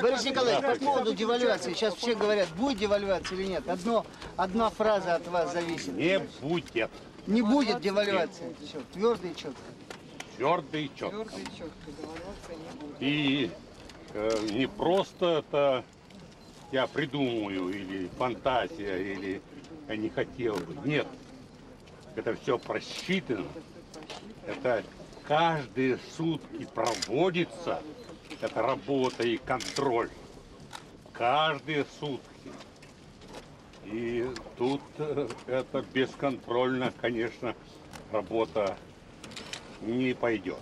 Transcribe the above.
Борис Николаевич, по поводу девальвации. Сейчас все говорят, будет девальвация или нет. Одно, одна фраза от вас зависит. Не будет. Не будет девальвации. Все, твердо и четко. Твердо и четко. И э, не просто это я придумаю, или фантазия, или я не хотел бы. Нет. Это все просчитано. Это каждые сутки проводится. Это работа и контроль. Каждые сутки. И тут э, это бесконтрольно, конечно, работа не пойдет.